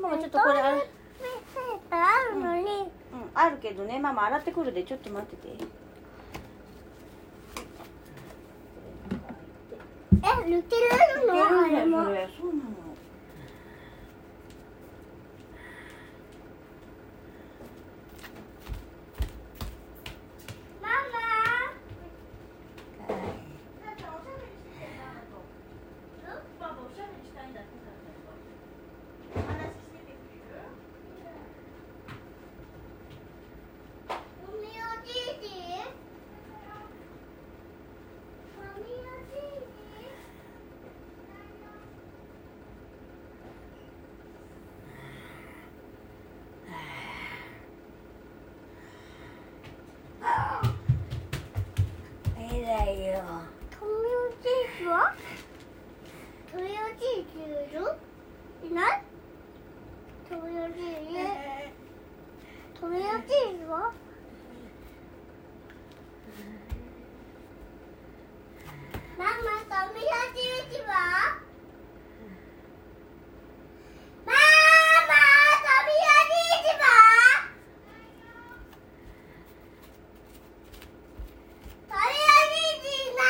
ママちょっとこれある、あるのに、うん、あるけどね。ママ洗ってくるで。ちょっと待ってて。え抜けるの？あれも。それ。そうなのマママミおじいじマミおじいじいいだよ。トミおじいじはトミおじいじいるいないトミおじいじトミおじいじはママトミおじいじはママトミおじいじはトミおじいじいな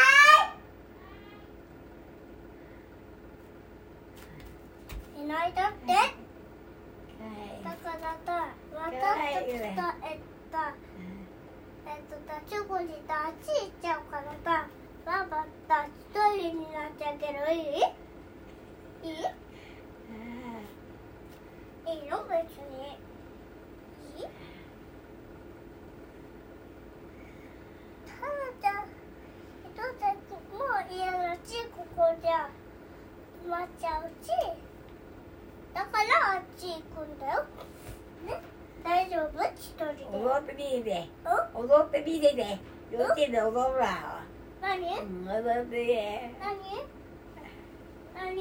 いいないだってだからだ、私たちと、えっと、えっと、だ、チョコあっち行っちゃうからだ、ババだ、一人になっちゃうけど、いい？いい？いいよ、別に。いい？タラちゃん、えっと、だもう家のち、ここじゃ、待っちゃうし、だからあっち行くんだよ。ね、大丈夫？一人で。踊ってみ踊ってみてね。幼稚園で踊るわ。何？うん踊ってね。何？何？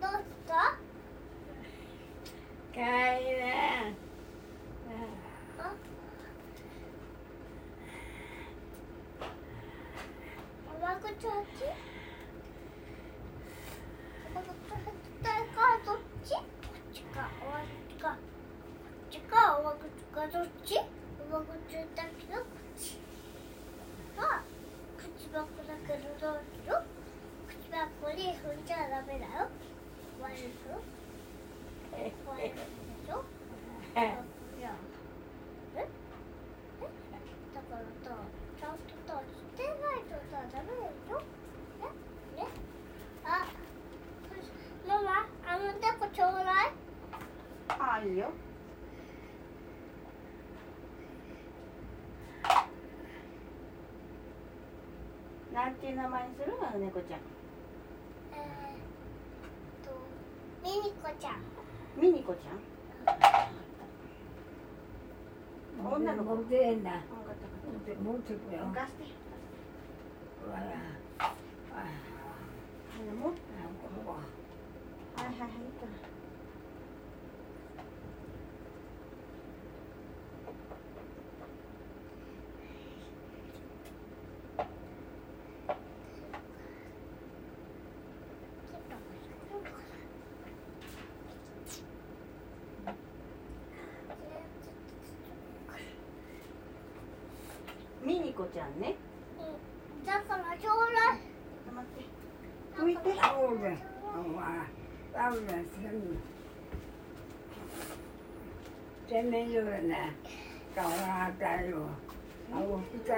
どうした？あおばくちゃんちおばくちゃんちかどっちこっちかおばくちかこっちかおばくちかどっちおばくちゃんだけどこっちあ口箱だけどどうしよう口箱に踏んじゃダメだよ割れるよ割れるでしょいやええだからさちゃんとさしてないとさダメでしょえねあママあのてこちょうだいああいいよなんていう名前にするの？猫ちゃん。えー、とミニコちゃん。ミニコちゃん？女の子。持ってんだ。分かった分かっ持って。くよ。た貸してほら。ああれもはいはいはいいいからミニコちゃんねうんだからちょうだいちょっと待って拭いてタオルで。お前。タオルで洗面所でね。顔が当たるよ。あ、起きた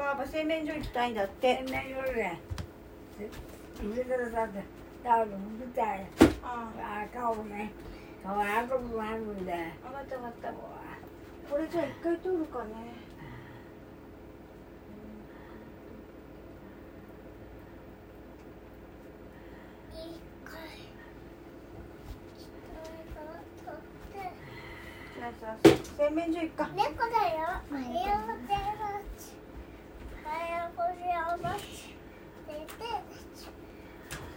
ばあば洗面所行きたいんだって。洗面所ねさって。タオル拭きたいああ。顔ね。顔あもあるん分かった分かった。これじゃあ一回取るかね。洗面所行くか。猫だよ、うんはようございます。ででお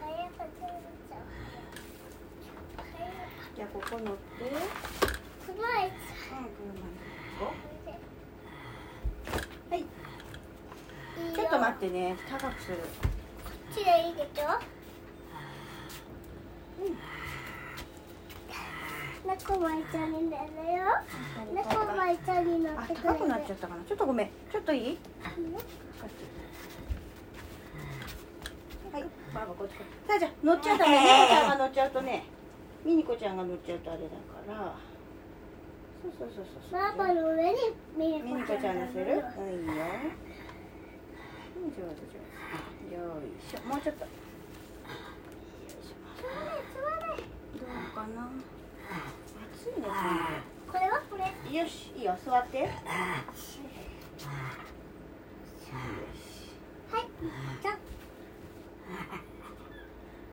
はようございます。おはよじゃあここ乗ってはいちょっと待ってね高くするこっちでいいでしょ？猫も一緒に寝るよ。猫も一緒に乗あってくれる。高くなっちゃったかなちょっとごめんちょっといい？はい。バーバこっちこっち。さあじゃあ乗っちゃったねミニコちゃんが乗っちゃうとね。ミニコちゃんが乗っちゃうとあれだから。そうそうそうそうそう。バーバの上にミミニコちゃん乗せる？うんいいよ。うん上手上手。よいしょ。もうちょっと。よいしょ。どうかな？暑いね。これはこれ。よしいいよ。座って Các